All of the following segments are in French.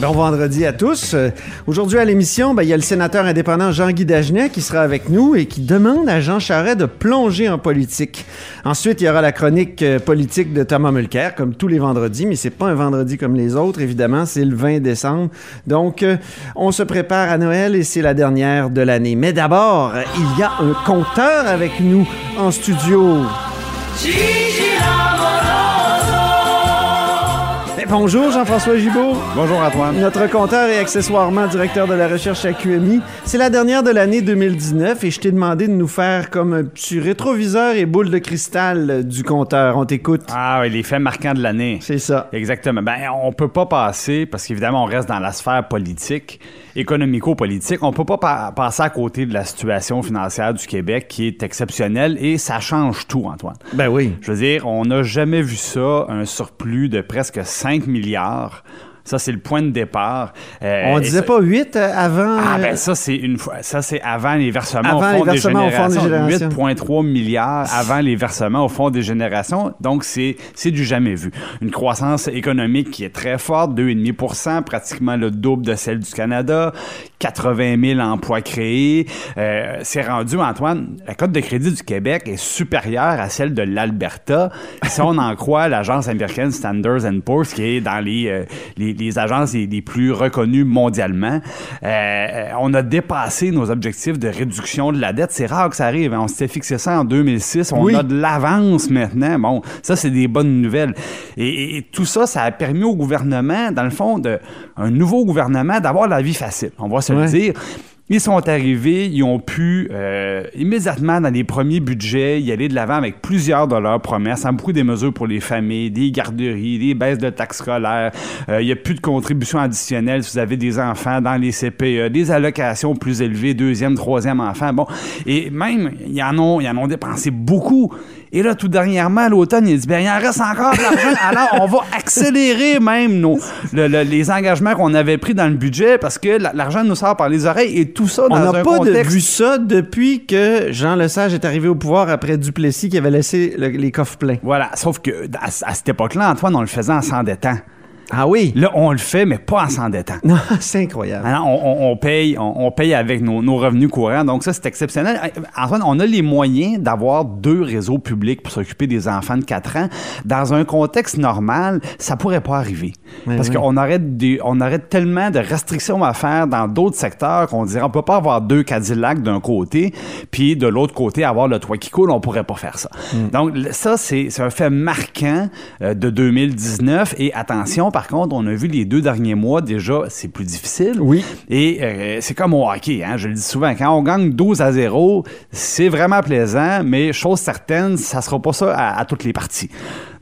Bon vendredi à tous. Euh, Aujourd'hui à l'émission, ben, il y a le sénateur indépendant Jean-Guy Dagenet qui sera avec nous et qui demande à Jean Charest de plonger en politique. Ensuite, il y aura la chronique euh, politique de Thomas Mulcair, comme tous les vendredis, mais c'est pas un vendredi comme les autres, évidemment, c'est le 20 décembre. Donc, euh, on se prépare à Noël et c'est la dernière de l'année. Mais d'abord, il y a un compteur avec nous en studio. Eh, Bonjour Jean-François Gibault. Bonjour Antoine. Notre compteur et accessoirement directeur de la recherche à QMI. C'est la dernière de l'année 2019 et je t'ai demandé de nous faire comme un petit rétroviseur et boule de cristal euh, du compteur. On t'écoute. Ah oui, les faits marquants de l'année. C'est ça. Exactement. Ben, on peut pas passer, parce qu'évidemment, on reste dans la sphère politique, économico-politique, on peut pas pa- passer à côté de la situation financière du Québec qui est exceptionnelle et ça change tout, Antoine. Ben oui. Je veux dire, on n'a jamais vu ça, un surplus de presque 5 milliards. Ça, c'est le point de départ. Euh, On disait ça- pas 8 avant. Ah euh, ben ça c'est une fois ça c'est avant les versements Avant au les fond versements au des générations. 8.3 milliards avant les versements au fond des générations donc c'est c'est du jamais vu une croissance économique qui est très forte 2,5% pratiquement le double de celle du Canada 80 000 emplois créés Euh, c'est rendu Antoine la cote de crédit du Québec est supérieure à celle de l'Alberta si on en croit l'agence américaine Standards Poor's qui est dans les euh, les, les agences les, les plus reconnues mondialement euh, on a dépassé nos objectifs de réduction de la dette. C'est rare que ça arrive. hein. On s'était fixé ça en 2006. On Oui. a de l'avance maintenant. Bon, ça, c'est des bonnes nouvelles. Et, et- et tout ça, ça a permis au gouvernement, dans le fond, de, un nouveau gouvernement, d'avoir la vie facile. On va se Ouais. le dire. Ils sont arrivés, ils ont pu euh, immédiatement dans les premiers budgets y aller de l'avant avec plusieurs de leurs promesses, en beaucoup des mesures pour les familles, des garderies, des baisses de taxes scolaires. Euh, Il n'y a plus de contributions additionnelles si vous avez des enfants dans les CPE, des allocations plus élevées, deuxième, troisième enfant. Bon, et même ils en ont, ils en ont dépensé beaucoup. Et là, tout dernièrement, à l'automne, il dit ben il en reste encore de l'argent. Alors, on va accélérer même nos, le- le- les engagements qu'on avait pris dans le budget parce que la- l'argent nous sort par les oreilles et tout ça dans On n'a pas de- vu ça depuis que Jean Lesage est arrivé au pouvoir après Duplessis qui avait laissé le- les coffres pleins. Voilà, sauf que à, à cette époque-là, Antoine, on le faisait en s'endettant. Ah oui? Là, on le fait, mais pas en s'endettant. Non, c'est incroyable. Alors, on, on- on paye, on, on paye avec nos, nos revenus courants. Donc, ça, c'est exceptionnel. Antoine, on a les moyens d'avoir deux réseaux publics pour s'occuper des enfants de 4 ans. Dans un contexte normal, ça pourrait pas arriver. Parce qu'on aurait, des, on aurait tellement de restrictions à faire dans d'autres secteurs qu'on dirait on peut pas avoir deux Cadillacs d'un côté, puis de l'autre côté avoir le toit qui coule. On pourrait pas faire ça. Mm. Donc, ça, c'est c'est un fait marquant euh, de 2019. Et attention, par contre, on a vu les deux derniers mois déjà, c'est plus difficile. Oui. Et euh, c'est comme au hockey, hein, je le dis souvent, quand on gagne 12 à 0, c'est vraiment plaisant, mais chose certaine, ça sera pas ça à, à toutes les parties.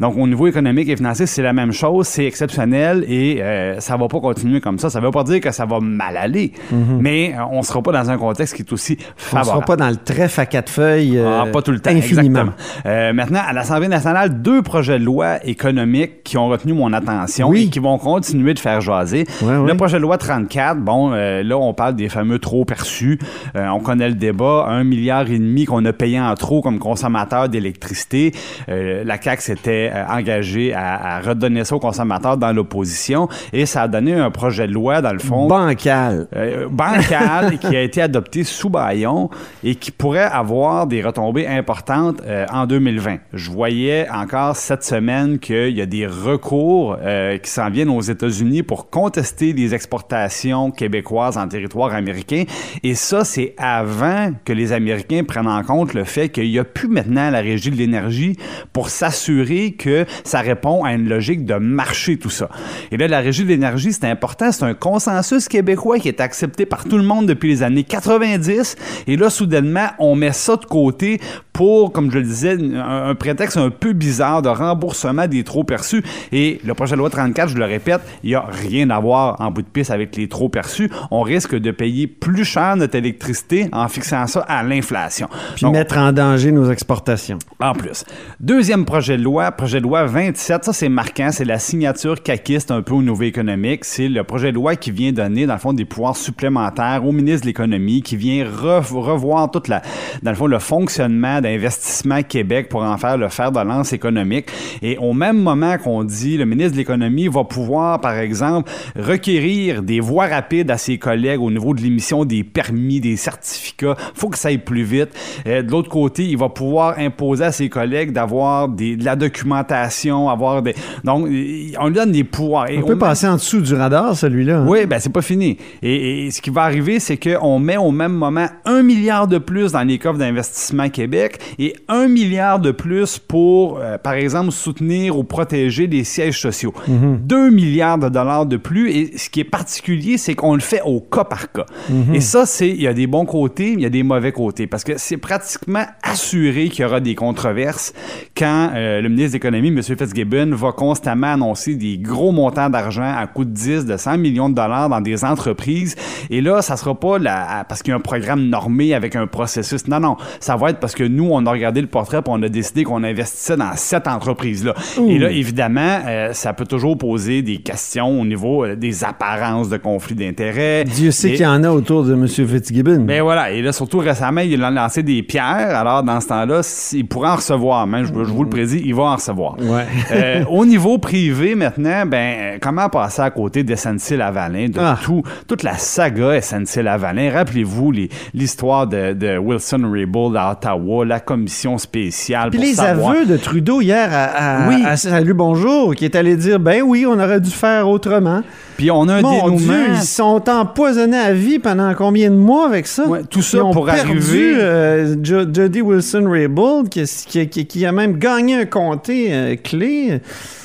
Donc au niveau économique et financier, c'est la même chose, c'est exceptionnel et euh, ça va pas continuer comme ça. Ça veut pas dire que ça va mal aller, mais euh, on sera pas dans un contexte qui est aussi Mhm. On favorable. sera pas dans le trèfle à quatre feuilles euh, Ah, pas tout le temps. infiniment. Euh, maintenant, à l'Assemblée nationale, deux projets de loi économiques qui ont retenu mon attention Oui. et qui vont continuer de faire jaser. Le projet de loi 34, bon, euh, là, on parle des fameux trop perçus. Euh, on connaît le débat. Un milliard et demi qu'on a payé en trop comme consommateur d'électricité. Euh, la CAQ s'était euh, engagé à, à redonner ça aux consommateurs dans l'opposition et ça a donné un projet de loi, dans le fond, Bancal. euh, bancal qui a été adopté sous Bayon et qui pourrait avoir des retombées importantes euh, en 2020. Je voyais encore cette semaine qu'il y a des recours euh, qui s'en viennent aux États-Unis pour contester les exportations québécoises en territoire américain. Et ça, c'est avant que les Américains prennent en compte le fait qu'il n'y a plus maintenant la régie de l'énergie pour s'assurer que ça répond à une logique de marché, tout ça. Et là, la régie de l'énergie, c'est important. C'est un consensus québécois qui est accepté par tout le monde depuis les années 90. Et là, soudainement, on met ça de côté pour, comme je le disais, un, un prétexte un peu bizarre de remboursement des trop perçus. Et le projet de loi 34, je le répète, il n'y a rien à voir en bout de piste avec les trop perçus. On risque de payer plus cher notre électricité en fixant ça à l'inflation. Puis Donc, mettre en danger nos exportations. en plus. Deuxième projet de loi, projet de loi 27, ça c'est marquant, c'est la signature caquiste un peu au nouveau économique. C'est le projet de loi qui vient donner, dans le fond, des pouvoirs supplémentaires au ministre de l'Économie, qui vient re- revoir toute la, dans le fond, le fonctionnement d'investissement Québec pour en faire le fer de lance économique. Et au même moment qu'on dit, le ministre de l'Économie va pouvoir, par exemple, requérir des voies rapides à ses collègues au niveau de l'émission des permis, des certificats. faut que ça aille plus vite. Euh, de l'autre côté, il va pouvoir imposer à ses collègues d'avoir de la documentation, avoir des... Donc, il- on lui donne des pouvoirs. Et On peut met- passer en dessous du radar, celui-là. hein? oui, ben c'est pas fini. Et, et ce qui va arriver, c'est qu'on met au même moment un milliard de plus dans les coffres d'investissement Québec et un milliard de plus pour, euh, par exemple, soutenir ou protéger les sièges sociaux. Deux milliards de dollars de plus. Et ce qui est particulier, c'est qu'on le fait au cas par cas. Et ça, c'est il y a des bons côtés, il y a des mauvais côtés, parce que c'est pratiquement assuré qu'il y aura des controverses quand euh, le ministre de l'Économie, M. Fitzgibbon, va constamment annoncer des gros montants d'argent à coût de 10, de 100 millions de dollars dans des entreprises. Et là, ça sera pas la, parce qu'il y a un programme normé avec un processus. Non, non. Ça va être parce que nous, on a regardé le portrait et on a décidé qu'on investissait dans cette entreprise-là. Et là, évidemment, euh, ça peut toujours poser des questions au niveau euh, des apparences de conflits d'intérêts. Dieu sait qu'il y en a autour de M. Fitzgibbon. ben voilà, et là, surtout récemment, il a lancé des pierres. Alors, dans ce temps-là, il pourra en recevoir. Même, je, je vous le prédis, il va en recevoir. Ouais. Euh, au niveau privé, maintenant, ben, comment passer à côté de SNC-Lavalin, de Ah. tout, toute la saga SNC-Lavalin? Rappelez-vous l'histoire de, de Wilson Raybould à Ottawa, la commission spéciale Puis pour les savoir... aveux de Trudeau hier à, à- Oui. à Salut Bonjour, qui est allé dire ben oui, on aurait dû faire autrement. Puis on a un Mon dénouement... Dieu, ils sont empoisonnés à vie pendant combien de mois avec ça? Ouais, tout ça Ils ont pour perdu, arriver- euh, Jo- Jody Wilson-Raybould, qui, qui, qui- qui a même gagné un comté euh, clé.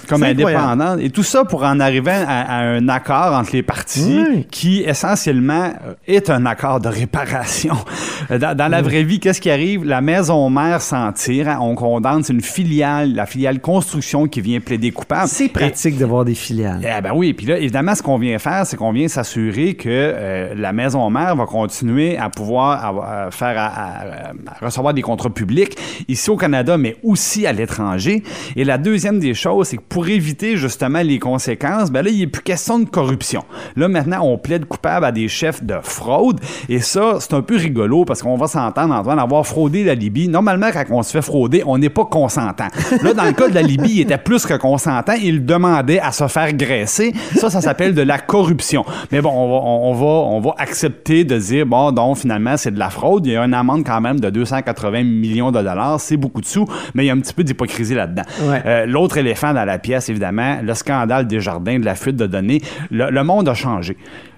Comme indépendante. Et tout ça pour en arriver à, à un accord entre les partis Oui. qui, essentiellement, euh, est un accord de réparation. Euh, Dans, dans la vraie vie, qu'est-ce qui arrive? La maison mère s'en tire. hein, on condamne, c'est une filiale, la filiale construction qui vient plaider coupable. C'est pratique de voir des filiales. eh ben oui, puis là, évidemment, ce qu'on vient faire, c'est qu'on vient s'assurer que euh, la maison mère va continuer à pouvoir avoir- à faire à, à- à recevoir des contrats publics ici au Canada, mais aussi à l'étranger. Et la deuxième des choses, c'est que pour éviter justement les conséquences, ben là, il n'est plus question de corruption. Là, maintenant, on plaide coupable à des chefs de fraude. Et ça, c'est un peu rigolo parce qu'on va s'entendre, Antoine, avoir fraudé la Libye. Normalement, quand on se fait frauder, on n'est pas consentant. Là, dans le cas de la Libye, il était plus que consentant. Il demandait à se faire graisser. Ça, ça s'appelle de la corruption. Mais bon, on va, on, on va, on va accepter de dire, bon, donc, finalement, c'est de la fraude. Il y a une amende quand même de 280 millions de dollars. C'est beaucoup de sous, mais il y a un petit peu d'hypocrisie là-dedans. Ouais. Euh, L'autre éléphant dans la pièce, évidemment, le scandale des jardins, de la fuite de données. Le, monde a changé.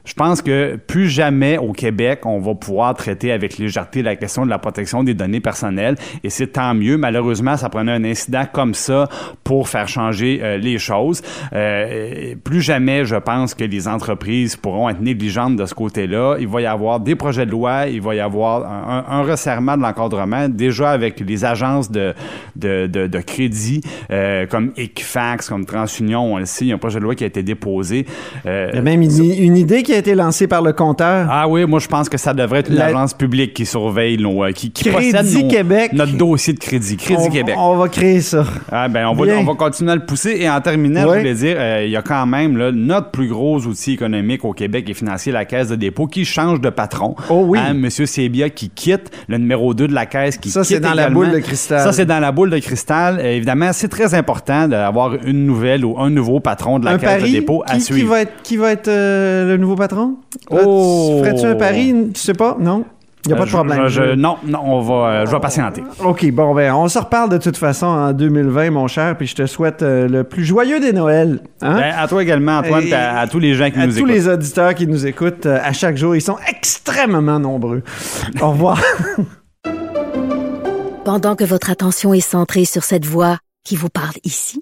Je pense que plus jamais au Québec, on va pouvoir traiter avec légèreté la question de la protection des données personnelles. Et c'est tant mieux. Malheureusement, ça prenait un incident comme ça pour faire changer euh, les choses. Euh, plus jamais, je pense que les entreprises pourront être négligentes de ce côté-là. Il va y avoir des projets de loi, il va y avoir un, resserrement de l'encadrement, déjà avec les agences de, de, de, de crédit, euh, comme Equifax, comme TransUnion, on le sait, il y a un projet de loi qui a été déposé. Euh, Il y a même une, une idée qui a été lancé par le compteur. Ah oui, moi je pense que ça devrait être une La- agence publique qui surveille nos, euh, qui, qui Crédit possède nos- Québec. notre dossier de crédit. Crédit on, Québec. on va créer ça. Ah ben on va, on va continuer à le pousser. Et en terminant, je voulais dire, euh, il y a quand même là, notre plus gros outil économique au Québec et financier, la Caisse de dépôt, qui change de patron. Oh oui. Hein, Monsieur Sébia qui quitte, le numéro 2 de la Caisse qui Ça, quitte c'est dans la boule de cristal. Ça, c'est dans la boule de cristal. Euh, évidemment, c'est très important d'avoir une nouvelle ou un nouveau patron de la un Caisse pari. de dépôt à qui, suivre. qui va être, qui va être euh, le nouveau patron? Oh. Ferais-tu un pari? Tu sais pas? Non? Il n'y a pas Euh, de je- problème. je- je- non, non, on va, euh, je vais patienter. OK, bon, ben, on se reparle de toute façon en 2020, mon cher, puis je te souhaite euh, le plus joyeux des Noëls. Hein? Ben, à toi également, Antoine, Et- à, à tous les gens qui à nous tous écoutent. les auditeurs qui nous écoutent euh, à chaque jour, ils sont extrêmement nombreux. Au revoir. Pendant que votre attention est centrée sur cette voix qui vous parle ici,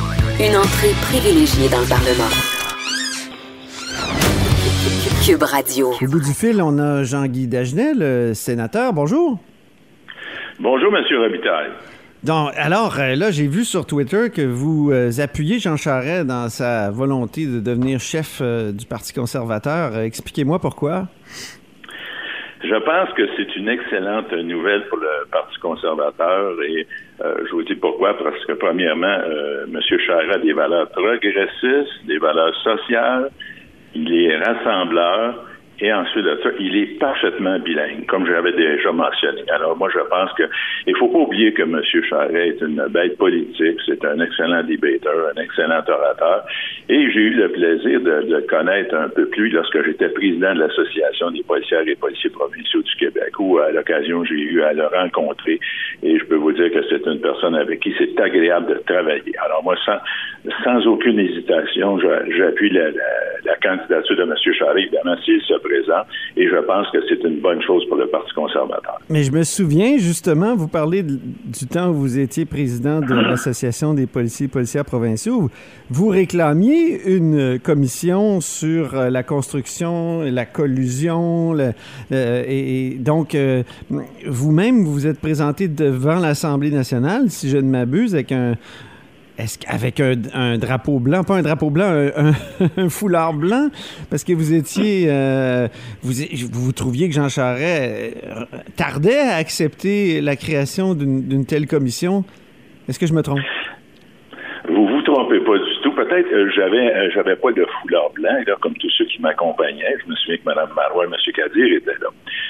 Une entrée privilégiée dans le Parlement. Cube Radio. Au bout du fil, on a Jean-Guy Dagenet, le sénateur. Bonjour. Bonjour, Monsieur Robitaille. Donc, alors, euh, là, j'ai vu sur Twitter que vous euh, appuyez Jean Charest dans sa volonté de devenir chef euh, du Parti conservateur. Euh, Expliquez-moi pourquoi. Je pense que c'est une excellente nouvelle pour le Parti conservateur et euh, je vous dis pourquoi. Parce que, premièrement, euh, M. Charest a des valeurs progressistes, des valeurs sociales, il est rassembleur et ensuite de ça, il est parfaitement bilingue, comme j'avais déjà mentionné. Alors moi, je pense que il faut pas oublier que M. Charest est une bête politique, c'est un excellent débatteur, un excellent orateur, et j'ai eu le plaisir de, de connaître un peu plus lorsque j'étais président de l'Association des policières et policiers provinciaux du Québec, où à l'occasion j'ai eu à le rencontrer, et je peux vous dire que c'est une personne avec qui c'est agréable de travailler. Alors moi, sans, sans aucune hésitation, j'appuie la, la, la candidature de M. Charest, évidemment, s'il se présente, et je pense que c'est une bonne chose pour le Parti conservateur. Mais je me souviens, justement, vous parlez de- du temps où vous étiez président de l'Association des policiers et policières provinciaux. Vous réclamiez une commission sur euh, la construction, la collusion, le- et, et donc, euh, vous-même, vous vous êtes présenté devant l'Assemblée nationale, si je ne m'abuse, avec un, est-ce qu'avec un, drapeau blanc, pas un drapeau blanc, un, foulard blanc, parce que vous étiez, euh, vous, trouviez que Jean Charest euh, tardait à accepter la création d'une d'une telle commission. Est-ce que je me trompe? Vous vous trompez pas du tout. Peut-être euh, j'avais euh, j'avais pas de foulard blanc, là, comme tous ceux qui m'accompagnaient. Je me souviens que Mme Marois et M. Kadir étaient là.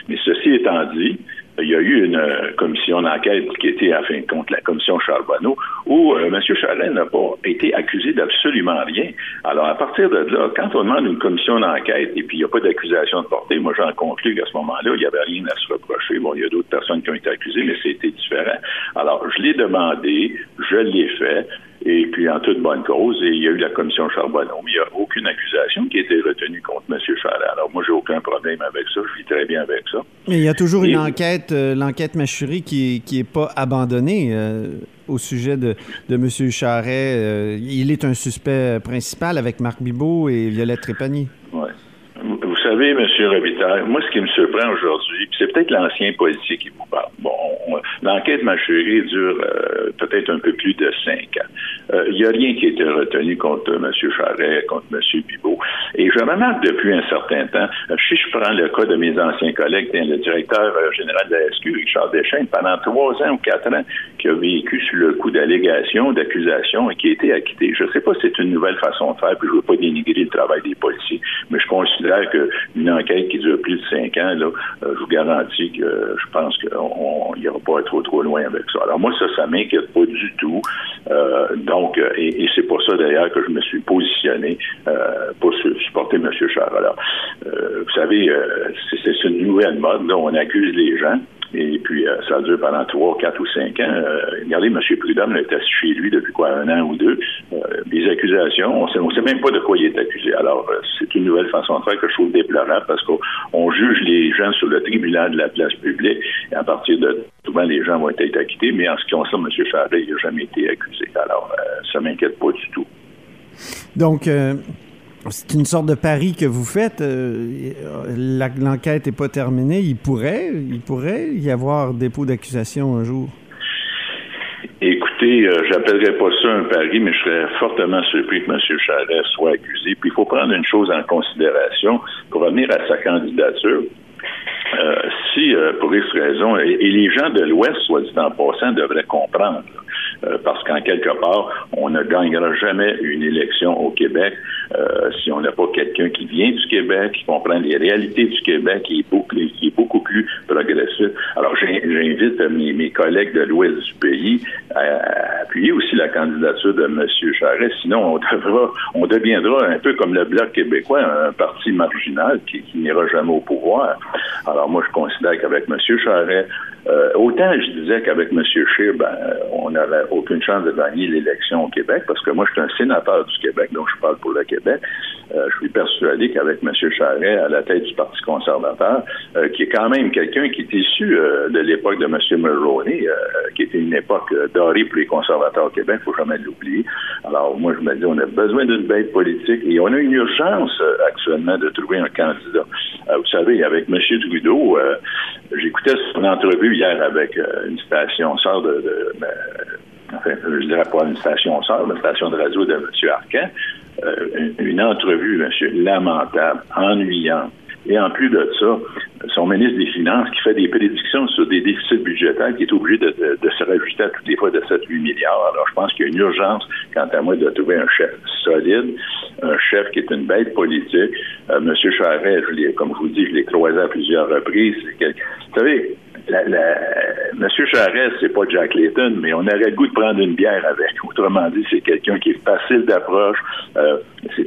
Mais ceci étant dit, il y a eu une euh, commission d'enquête qui était, à fin de compte, la commission Charbonneau, où euh, M. Charest n'a pas été accusé d'absolument rien. Alors, à partir de là, quand on demande une commission d'enquête et puis il n'y a pas d'accusation de portée, moi, j'en conclus qu'à ce moment-là, il n'y avait rien à se reprocher. Bon, il y a d'autres personnes qui ont été accusées, mais c'était différent. Alors, je l'ai demandé, je l'ai fait, et puis en toute bonne cause, et il y a eu la commission Charbonneau, mais il n'y a aucune accusation qui a été retenue contre M. Charest. Alors, moi, j'ai aucun problème avec ça, je vis très bien avec ça. Mais il y a toujours Et- une enquête, euh, l'enquête Machurie, qui est, qui est pas abandonnée euh, au sujet de, de M. Charest. Euh, il est un suspect principal avec Marc Bibot et Violette Trépanier. Ouais. Savez, M. Robitaille, moi, ce qui me surprend aujourd'hui, c'est peut-être l'ancien policier qui vous parle. Bon, on- l'enquête Machurie dure euh, peut-être un peu plus de cinq ans. Euh, Il n'y a rien qui a été retenu contre M. Charest, contre M. Bibot. Et je remarque depuis un certain temps, euh, si je prends le cas de mes anciens collègues, le directeur euh, général de la SQ, Richard Deschênes, pendant trois ans ou quatre ans, qui a vécu sous le coup d'allégations, d'accusations et qui a été acquitté. Je ne sais pas si c'est une nouvelle façon de faire, puis je ne veux pas dénigrer le travail des policiers, mais je considère qu'une enquête qui dure plus de cinq ans, là, euh, je vous garantis que je pense qu'il n'ira pas trop trop loin avec ça. Alors moi, ça, ça m'inquiète pas du tout. Euh, donc, euh, et, c'est pour ça d'ailleurs que je me suis positionné pour su- supporter M. Charles. Alors, vous savez, c'est c'est une nouvelle mode. Là, on accuse les gens. Et puis, euh, ça dure pendant trois, quatre ou cinq ans. Euh, regardez, M. Prudhomme assis chez lui depuis quoi, un an ou deux. Euh, des accusations, on ne sait même pas de quoi il est accusé. Alors, c'est une nouvelle façon de faire que je trouve déplorable parce qu'on juge les gens sur le tribunal de la place publique et à partir de souvent les gens vont être acquittés, mais en ce qui concerne M. Charret, il n'a jamais été accusé. Alors, ça m'inquiète pas du tout. Donc, c'est une sorte de pari que vous faites. Euh, l'enquête n'est pas terminée. Il pourrait, y avoir dépôt d'accusation un jour. Écoutez, euh, j'appellerais pas ça un pari, mais je serais fortement surpris que M. Charest soit accusé. Puis il faut prendre une chose en considération pour revenir à sa candidature. Euh, si, pour X raison, et, les gens de l'Ouest, soit dit en passant, devraient comprendre, parce qu'en quelque part, on ne gagnera jamais une élection au Québec euh, si on n'a pas quelqu'un qui vient du Québec, qui comprend les réalités du Québec, qui est beaucoup, qui est beaucoup plus progressif. Alors, j'invite mes, mes, collègues de l'ouest du pays à, appuyer aussi la candidature de M. Charest. Sinon, on devra, on deviendra un peu comme le Bloc québécois, un parti marginal qui, qui n'ira jamais au pouvoir. Alors, moi, je considère qu'avec M. Charest, euh, autant je disais qu'avec M. Scheer, ben, on n'avait aucune chance de gagner l'élection au Québec, parce que moi, je suis un sénateur du Québec, donc je parle pour le Québec. Euh, je suis persuadé qu'avec M. Charret à la tête du Parti conservateur, euh, qui est quand même quelqu'un qui est issu de l'époque de M. Mulroney, qui était une époque dorée pour les conservateurs au Québec, il faut jamais l'oublier. Alors, moi, je me dis, on a besoin d'une bête politique et on a une urgence actuellement de trouver un candidat. vous savez, avec M. Trudeau, j'écoutais son entrevue hier avec euh, une station sœur de, ben, enfin, je dirais pas une station sœur, une station de radio de M. Arcan, euh, une, entrevue, monsieur, lamentable, ennuyante. Et en plus de ça, son ministre des Finances qui fait des prédictions sur des déficits budgétaires qui est obligé de, se rajouter à toutes les fois de 7-8 milliards. Alors, je pense qu'il y a une urgence, quant à moi, de trouver un chef solide, un chef qui est une bête politique. Euh, Monsieur Charret, comme je vous dis, je l'ai croisé à plusieurs reprises. Vous savez, la, la, Monsieur Charest, c'est pas Jack Layton, mais on aurait le goût de prendre une bière avec. Autrement dit, c'est quelqu'un qui est facile d'approche. Euh, c'est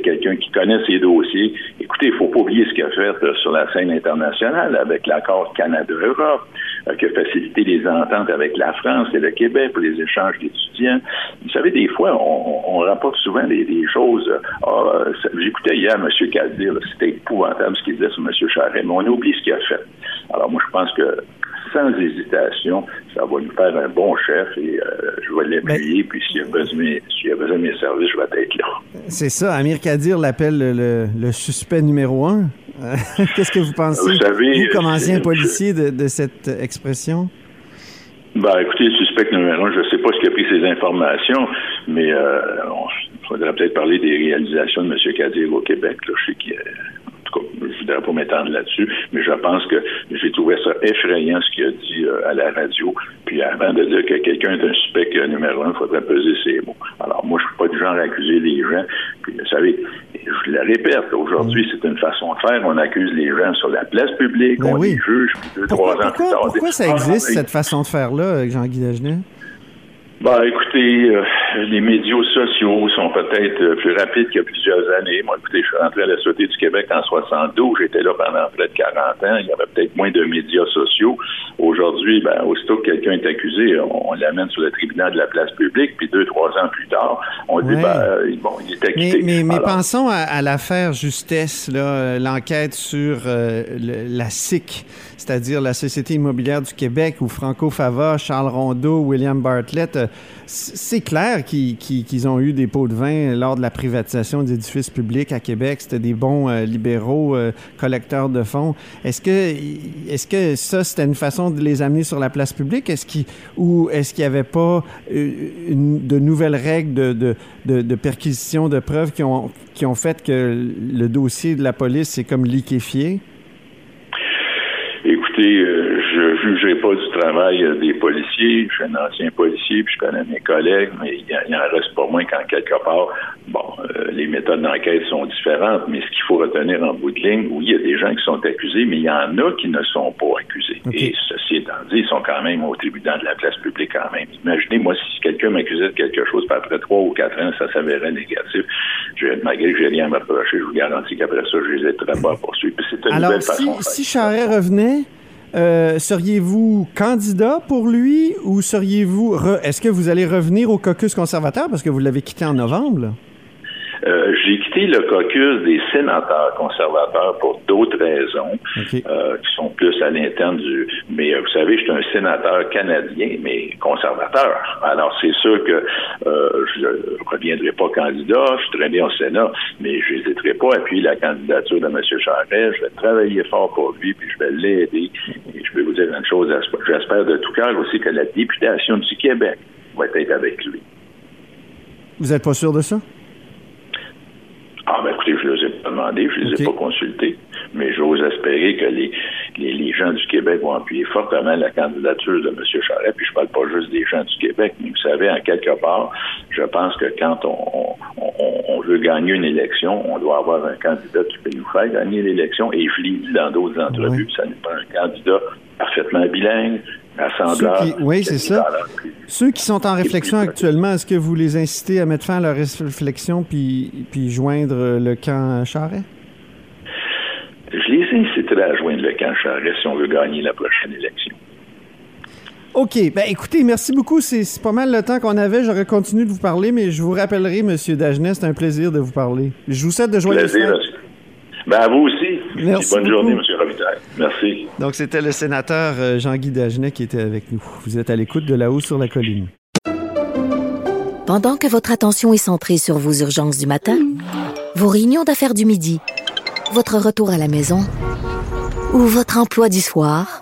quelqu'un qui connaît ses dossiers. Écoutez, il faut pas oublier ce qu'il a fait euh, sur la scène internationale avec l'accord Canada-Europe, euh, qui a facilité les ententes avec la France et le Québec pour les échanges d'étudiants. Vous savez, des fois, on, rapporte souvent des, choses. Ah, j'écoutais hier M. Caldir, c'était épouvantable ce qu'il disait sur M. Charest, mais on oublie ce qu'il a fait. Alors moi, je pense que sans hésitation, ça va nous faire un bon chef et euh, je vais l'appuyer. Puis s'il y, a besoin, s'il a besoin de mes services, je vais être là. C'est ça. Amir Kadir l'appelle le, suspect numéro un. Qu'est-ce que vous pensez, vous, savez, comme ancien policier, de, cette expression? Ben, écoutez, le suspect numéro un, je ne sais pas ce qui a pris ces informations, mais euh, il faudrait peut-être parler des réalisations de M. Kadir au Québec. Là. Je sais qu'il je ne voudrais pas m'étendre là-dessus, mais je pense que j'ai trouvé ça effrayant ce qu'il a dit euh, à la radio. Puis avant de dire que quelqu'un est un suspect numéro un, il faudrait peser ses mots. Alors moi, je suis pas du genre à accuser les gens. Puis vous savez, je le répète, aujourd'hui, c'est une façon de faire. On accuse les gens sur la place publique, ben on les juge, puis deux, trois ans plus tard. Pourquoi ça existe, cette façon de faire-là, Jean-Guy Dagenet? Ben, écoutez, euh, les médias sociaux sont peut-être euh, plus rapides qu'il y a plusieurs années. Moi, écoutez, je suis rentré à la Société du Québec en 72. J'étais là pendant près de 40 ans. Il y avait peut-être moins de médias sociaux. Aujourd'hui, ben, aussitôt que quelqu'un est accusé, on, l'amène sur le tribunal de la place publique, puis deux, trois ans plus tard, on dit, ben, euh, bon, il est acquitté. Mais, mais, pensons à, l'affaire Justesse, l'enquête sur la SIC, c'est-à-dire la Société immobilière du Québec, où Franco Fava, Charles Rondeau, William Bartlett c'est clair qu'ils ont eu des pots de vin lors de la privatisation des publics à Québec. C'était des bons euh, libéraux euh, collecteurs de fonds. Est-ce que, est que ça, c'était une façon de les amener sur la place publique? Est-ce ou est-ce qu'il n'y avait pas euh, de nouvelles règles de, de, perquisition de preuves qui ont, qui ont fait que le dossier de la police s'est comme liquéfié? Écoutez, je jugerai pas du travail euh, des policiers. Je suis un ancien policier, puis je connais mes collègues, mais il, en reste pas moins qu'en quelque part, bon, euh, les méthodes d'enquête sont différentes, mais ce qu'il faut retenir en bout de ligne, oui, il y a des gens qui sont accusés, mais il y en a qui ne sont pas accusés. Et ceci étant dit, ils sont quand même au tribunal de la place publique quand même. Imaginez, moi, si quelqu'un m'accusait de quelque chose, puis après trois ou quatre ans, ça s'avérait négatif, je, malgré que j'ai rien à m'approcher, je vous garantis qu'après ça, je les ai pas poursuivre. Alors, si, si Charret revenait, Euh, seriez-vous candidat pour lui ou seriez-vous... Est-ce que vous allez revenir au caucus conservateur parce que vous l'avez quitté en novembre? Euh, J'ai quitté le caucus des sénateurs conservateurs pour d'autres raisons euh, qui sont plus à l'interne du. Mais euh, vous savez, je suis un sénateur canadien, mais conservateur. Alors c'est sûr que euh, je ne reviendrai pas candidat. Je suis très bien au Sénat, mais je n'hésiterai pas à appuyer la candidature de M. Charest. Je vais travailler fort pour lui, puis je vais l'aider. Et je vais vous dire une chose. J'espère de tout cœur aussi que la députation du Québec va être avec lui. Vous n'êtes pas sûr de ça? Ah, ben écoutez, je ne les ai pas demandé, je ne les ai pas consultés, mais j'ose espérer que les, les, les gens du Québec vont appuyer fortement la candidature de M. Charest, puis je parle pas juste des gens du Québec, mais vous savez, en quelque part, je pense que quand on, on, on- on veut gagner une élection, on doit avoir un candidat qui peut nous faire gagner l'élection, et je l'ai dit dans d'autres entrevues, Oui. ça n'est pas un candidat parfaitement bilingue, Ceux qui- oui, c'est ça. Ceux qui sont en réflexion actuellement, est-ce que vous les incitez à mettre fin à leur réflexion puis, puis joindre le camp Charret? Je les inciterai à joindre le camp Charest si on veut gagner la prochaine élection. OK. Ben écoutez, merci beaucoup. C'est pas mal le temps qu'on avait. J'aurais continué de vous parler, mais je vous rappellerai, M. Dagenet, c'est un plaisir de vous parler. Je vous souhaite de joindre Plaisir, monsieur. Ben, à vous Merci Bonne beaucoup. journée, M. Robitaille. Merci. Donc, c'était le sénateur euh, Jean-Guy Dagenet qui était avec nous. Vous êtes à l'écoute de là-haut sur la colline. Pendant que votre attention est centrée sur vos urgences du matin, vos réunions d'affaires du midi, votre retour à la maison ou votre emploi du soir,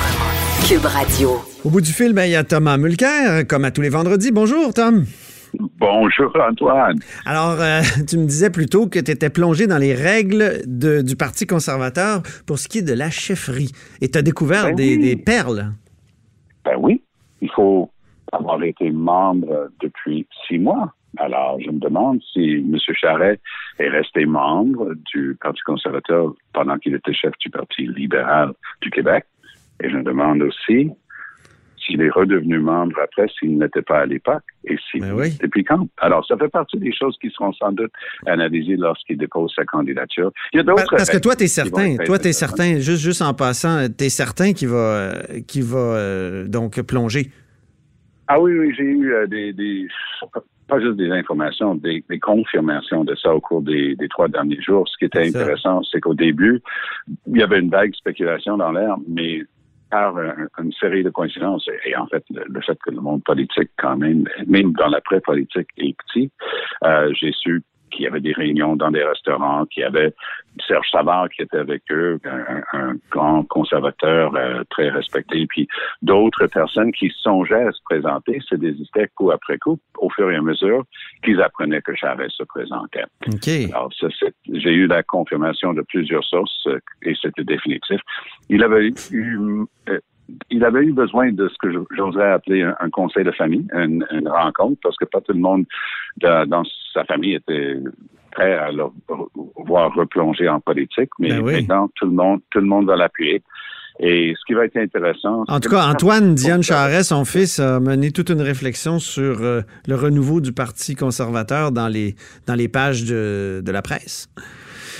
Cube Radio. Au bout du fil, ben, il y a Thomas Mulcair, comme à tous les vendredis. Bonjour, Tom. Bonjour Antoine. Alors, euh, tu me disais plutôt que tu étais plongé dans les règles de- du Parti conservateur pour ce qui est de la chefferie. Et tu as découvert Ben des, oui. des perles. Ben oui, il faut avoir été membre depuis six mois. Alors, je me demande si M. Charret est resté membre du Parti conservateur pendant qu'il était chef du Parti libéral du Québec. Et je me demande aussi s'il est redevenu membre après, s'il n'était pas à l'époque, et si Ben oui. depuis quand. Alors, ça fait partie des choses qui seront sans doute analysées lorsqu'il dépose sa candidature. Il y a d'autres Parce que toi, tu es certain, toi, tu es certain, juste, juste en passant, tu es certain qu'il va, va euh, donc plonger. Ah oui, oui, j'ai eu euh, des, des- pas juste des informations, des, des confirmations de ça au cours des, des trois derniers jours. Ce qui était intéressant, c'est qu'au début, il y avait une vague spéculation dans l'air, mais par un- une série de coïncidences, et, en fait, le, fait que le monde politique, quand même, même dans l'après-politique, est petit, euh, j'ai su qu'il y avait des réunions dans des restaurants, qu'il y avait Serge Savard qui était avec eux, un, grand conservateur euh, très respecté, puis d'autres personnes qui songeaient à se présenter, se désistaient coup après coup, au fur et à mesure qu'ils apprenaient que Chavez se présentait. OK. Alors, ça, c'est- j'ai eu la confirmation de plusieurs sources euh, et c'était définitif. Il avait eu, euh, il avait eu besoin de ce que j'oserais appeler un, un conseil de famille, une, une rencontre, parce que pas tout le monde dans, dans sa famille était prêt à le voir replonger en politique, mais Ben oui. maintenant tout le monde, tout le monde va l'appuyer. Et ce qui va être intéressant. En tout cas, Antoine Diane Charest, son fils, a mené toute une réflexion sur euh, le renouveau du Parti conservateur dans les, dans les pages de, de la presse.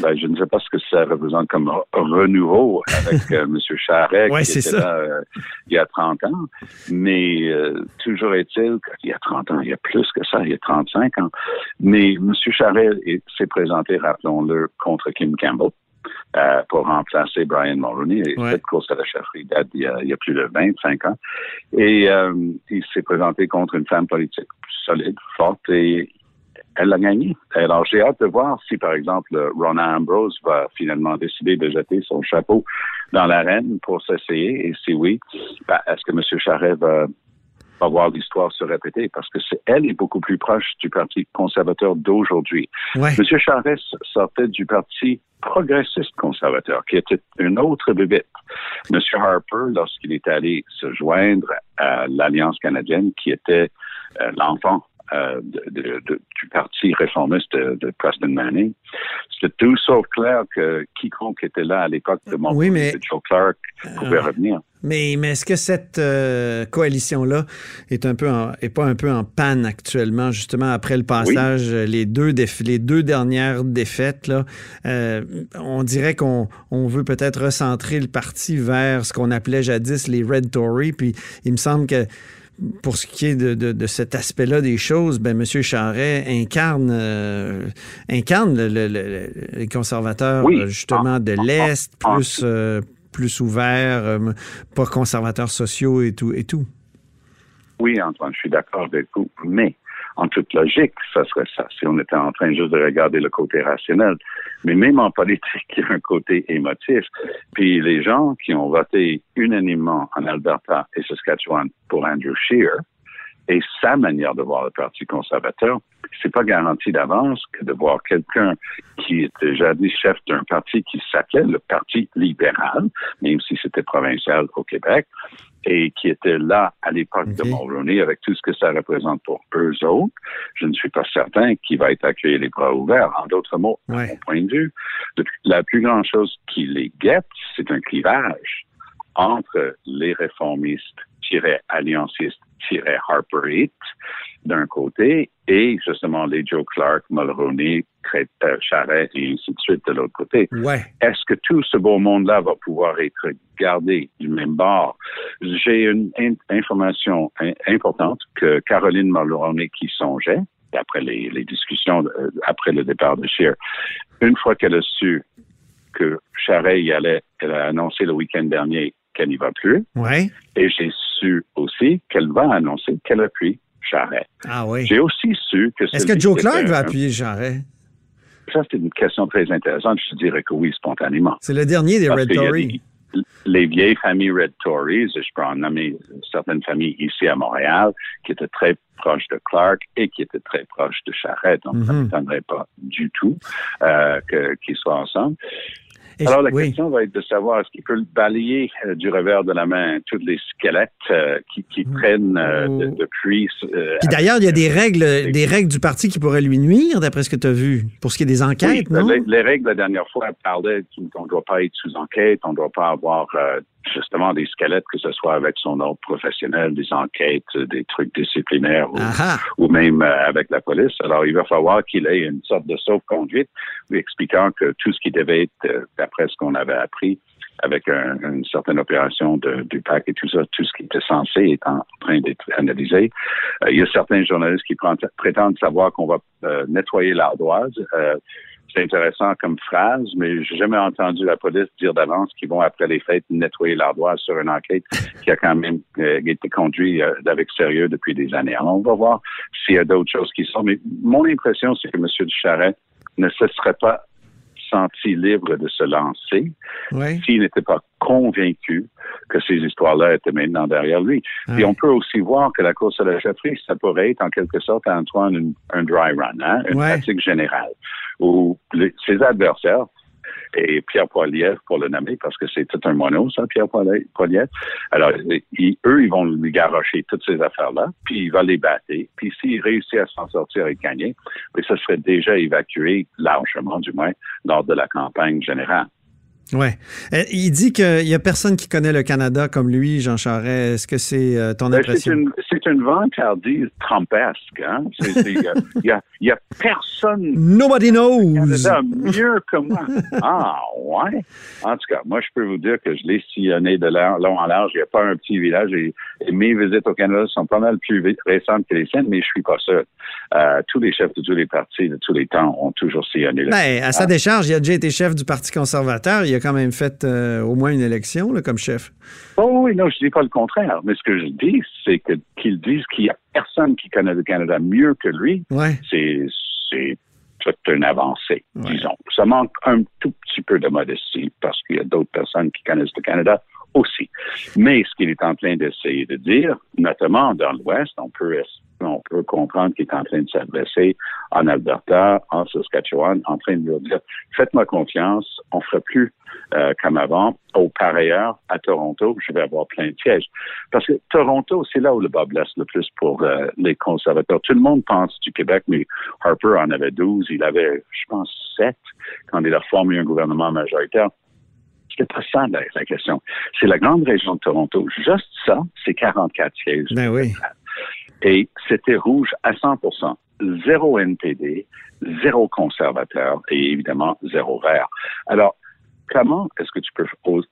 Ben, je ne sais pas ce que ça représente comme re- renouveau avec euh, M. Charret, Ouais, qui était ça. là euh, il y a 30 ans. Mais euh, toujours est-il qu'il y a 30 ans, il y a plus que ça, il y a 35 ans. Mais M. Charret est- s'est présenté, rappelons-le, contre Kim Campbell. euh, pour remplacer Brian Mulroney. Et Ouais. cette course à la chefferie date d'il y a, il y a plus de 25 ans. Et euh, il s'est présenté contre une femme politique solide, forte, et elle l'a gagné. Alors, j'ai hâte de voir si, par exemple, Rona Ambrose va finalement décider de jeter son chapeau dans l'arène pour s'essayer. Et si oui, ben, est-ce que M. Charret va va voir l'histoire se répéter? Parce que c'est, elle est beaucoup plus proche du Parti conservateur d'aujourd'hui. Ouais. Monsieur Charest sortait du Parti progressiste conservateur, qui était une autre bébête. Monsieur Harper, lorsqu'il est allé se joindre à l'Alliance canadienne, qui était euh, l'enfant euh, de, de, de, du parti réformiste de, de Preston Manning. C'était tout sauf clair que quiconque était là à l'époque de mon Oui, mais- de Joe Clark pouvait Ah. revenir. Mais, mais est-ce que cette euh, coalition-là est un peu en- est pas un peu en panne actuellement, justement après le passage, euh, les deux déf- les deux dernières défaites là, on dirait qu'on on veut peut-être recentrer le parti vers ce qu'on appelait jadis les Red Tories, puis il me semble que pour ce qui est de, de- de cet aspect-là des choses, ben M. Charret incarne, euh, incarne le- le- le- les conservateurs, Oui. euh, justement, de En- en- l'Est, en- plus, euh, plus ouverts, euh, pas conservateurs sociaux et tout. Et tout. Oui, Antoine, je suis d'accord avec vous, mais en toute logique, ça serait ça, si on était en train juste de regarder le côté rationnel. Mais même en politique, il y a un côté émotif. Puis les gens qui ont voté unanimement en Alberta et Saskatchewan pour Andrew Scheer, et sa manière de voir le Parti conservateur, c'est pas garanti d'avance que de voir quelqu'un qui était jadis chef d'un parti qui s'appelait le Parti libéral, même si c'était provincial au Québec, et qui était là à l'époque de. Mulroney avec tout ce que ça représente pour eux autres, je ne suis pas certain qu'il va être accueilli les bras ouverts. En d'autres mots, Ouais. mon point de vue, la plus grande chose qui les guette, c'est un clivage entre les réformistes-alliancistes-harperite d'un côté et justement les Joe Clark, Mulroney, Cré- euh, Charest et ainsi de suite de l'autre côté. Ouais. Est-ce que tout ce beau monde-là va pouvoir être gardé du même bord? J'ai une in- information in- importante que Caroline Mulroney qui songeait, d'après les, les discussions euh, après le départ de Scheer, une fois qu'elle a su que Charest y allait, elle a annoncé le week-end dernier qu'elle n'y va plus, Ouais. et j'ai su aussi qu'elle va annoncer qu'elle appuie Charest. Ah oui. J'ai aussi su que... Est-ce que Joe Clark va appuyer Charret? Ça, c'est une question très intéressante. Je dirais que oui, spontanément. C'est le dernier des Parce Red Tories. des- les vieilles familles Red Tories, je peux en nommer certaines familles ici à Montréal, qui étaient très proches de Clark et qui étaient très proches de Charette. Donc, ça ne Mhm. m'étonnerait pas du tout euh, qu'ils soient ensemble. Et- Alors, la oui. question va être de savoir est-ce qu'il peut balayer euh, du revers de la main tous les squelettes euh, qui, qui traînent euh, de- Oh. depuis. euh, Puis d'ailleurs, il y a des règles, des règles du parti qui pourraient lui nuire, d'après ce que tu as vu, pour ce qui est des Oui, enquêtes, non? les, les règles la dernière fois parlaient qu'on ne doit pas être sous enquête, on ne doit pas avoir euh, justement des squelettes, que ce soit avec son ordre professionnel, des enquêtes, des trucs disciplinaires ou, Ah ah. ou même euh, avec la police. Alors, il va falloir qu'il ait une sorte de sauve-conduite lui expliquant que tout ce qui devait être, euh, d'après ce qu'on avait appris, avec un- une certaine opération de, du PAC et tout ça, tout ce qui était censé est en train d'être analysé. Euh, il y a certains journalistes qui prétendent savoir qu'on va euh, nettoyer l'ardoise. Euh, c'est intéressant comme phrase, mais j'ai jamais entendu la police dire d'avance qu'ils vont, après les fêtes, nettoyer l'ardoise sur une enquête qui a quand même euh, été conduite euh, avec sérieux depuis des années. Alors, on va voir s'il y a d'autres choses qui sont. Mais mon impression, c'est que M. Ducharret ne se serait pas senti libre de se lancer Ouais. s'il n'était pas convaincu que ces histoires-là étaient maintenant derrière lui. Et on peut aussi voir que la course à la chefferie, ça pourrait être en quelque sorte, Antoine, une- un dry run, hein, une Ouais. pratique générale, où les- ses adversaires, et Pierre Poilievre, pour le nommer, parce que c'est tout un mono, ça, Pierre Poili- Poilievre. Alors, eux, ils vont lui garocher toutes ces affaires-là, puis il va les battre. Puis s'il réussit à s'en sortir et gagner, puis ça serait déjà évacué largement, du moins, lors de la campagne générale. Ouais. Euh, il dit qu'il n'y a personne qui connaît le Canada comme lui, Jean Charest. Est-ce que c'est euh, ton Ben, impression? C'est une, une vantardise trumpesque. Hein? Il y a- personne Nobody knows. Canada mieux que moi. Ah, ouais? En tout cas, moi, je peux vous dire que je l'ai sillonné de long en large. Il n'y a pas un petit village. Et, et mes visites au Canada sont pas mal plus récentes que les siennes, mais je suis pas seul. Euh, tous les chefs de tous les partis de tous les temps ont toujours sillonné le Ben, à sa décharge, il a déjà été chef du Parti conservateur. Il a quand même fait euh, au moins une élection là, comme chef. Oh oui, non, je dis pas le contraire. Mais ce que je dis, c'est que qu'ils disent qu'il y a personne qui connaît le Canada mieux que lui, Ouais. c'est c'est toute une avancée, Ouais. disons. Ça manque un tout petit peu de modestie parce qu'il y a d'autres personnes qui connaissent le Canada aussi. Mais ce qu'il est en train d'essayer de dire, notamment dans l'Ouest, on peut on peut comprendre qu'il est en train de s'adresser en Alberta, en Saskatchewan, en train de leur dire faites-moi confiance, on fera plus euh, comme avant. Au par ailleurs, à Toronto, je vais avoir plein de sièges. Parce que Toronto, c'est là où le bas blesse le plus pour euh, les conservateurs. Tout le monde pense du Québec, mais Harper en avait 12, il avait, je pense, 7 quand il a formé un gouvernement majoritaire. C'est pas ça la, la question. C'est la grande région de Toronto. Juste ça, c'est 44 sièges. Ben oui. Et c'était rouge à 100% Zéro NPD, zéro conservateur et évidemment zéro vert. Alors, comment est-ce que tu peux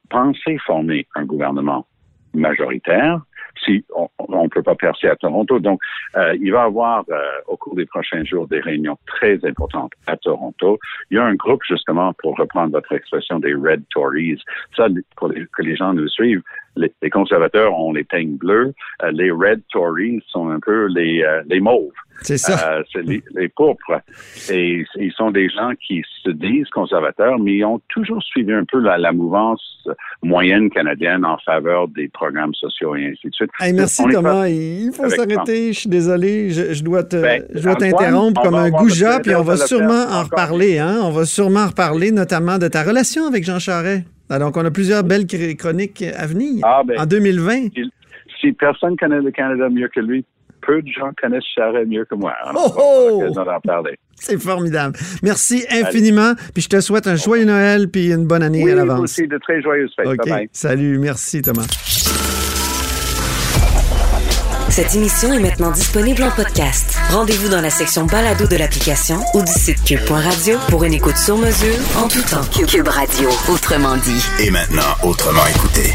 penser former un gouvernement majoritaire si on ne peut pas percer à Toronto. Donc, euh, il va y avoir euh, au cours des prochains jours des réunions très importantes à Toronto. Il y a un groupe, justement, pour reprendre votre expression, des Red Tories. Ça, pour que les gens nous suivent, les, conservateurs ont les peignes bleus. Euh, les Red Tories sont un peu les, les mauves. C'est ça. Euh, c'est les, les, pourpres. Et ils sont des gens qui se disent conservateurs, mais ils ont toujours suivi un peu la, la mouvance moyenne canadienne en faveur des programmes sociaux et ainsi de suite. merci Thomas. Il faut s'arrêter. Je suis désolé. Je, je dois te, ben, je dois t'interrompre comme un goujat, puis on va sûrement en reparler. Hein? On va sûrement en reparler, notamment de ta relation avec Jean Charest. Donc, on a plusieurs belles chroniques à venir ah, ben, en 2020. si personne connaît le Canada mieux que lui, peu de gens connaissent Charret mieux que moi. oh, oh! C'est formidable. Merci infiniment. Puis je te souhaite un joyeux Noël puis une bonne année à l'avance. aussi de très joyeuses fêtes. OK. Salut. Merci, Thomas. Cette émission est maintenant disponible en podcast. Rendez-vous dans la section balado de l'application ou du site cube.radio pour une écoute sur mesure en tout temps. Cube Radio, autrement dit. Et maintenant, autrement écouté.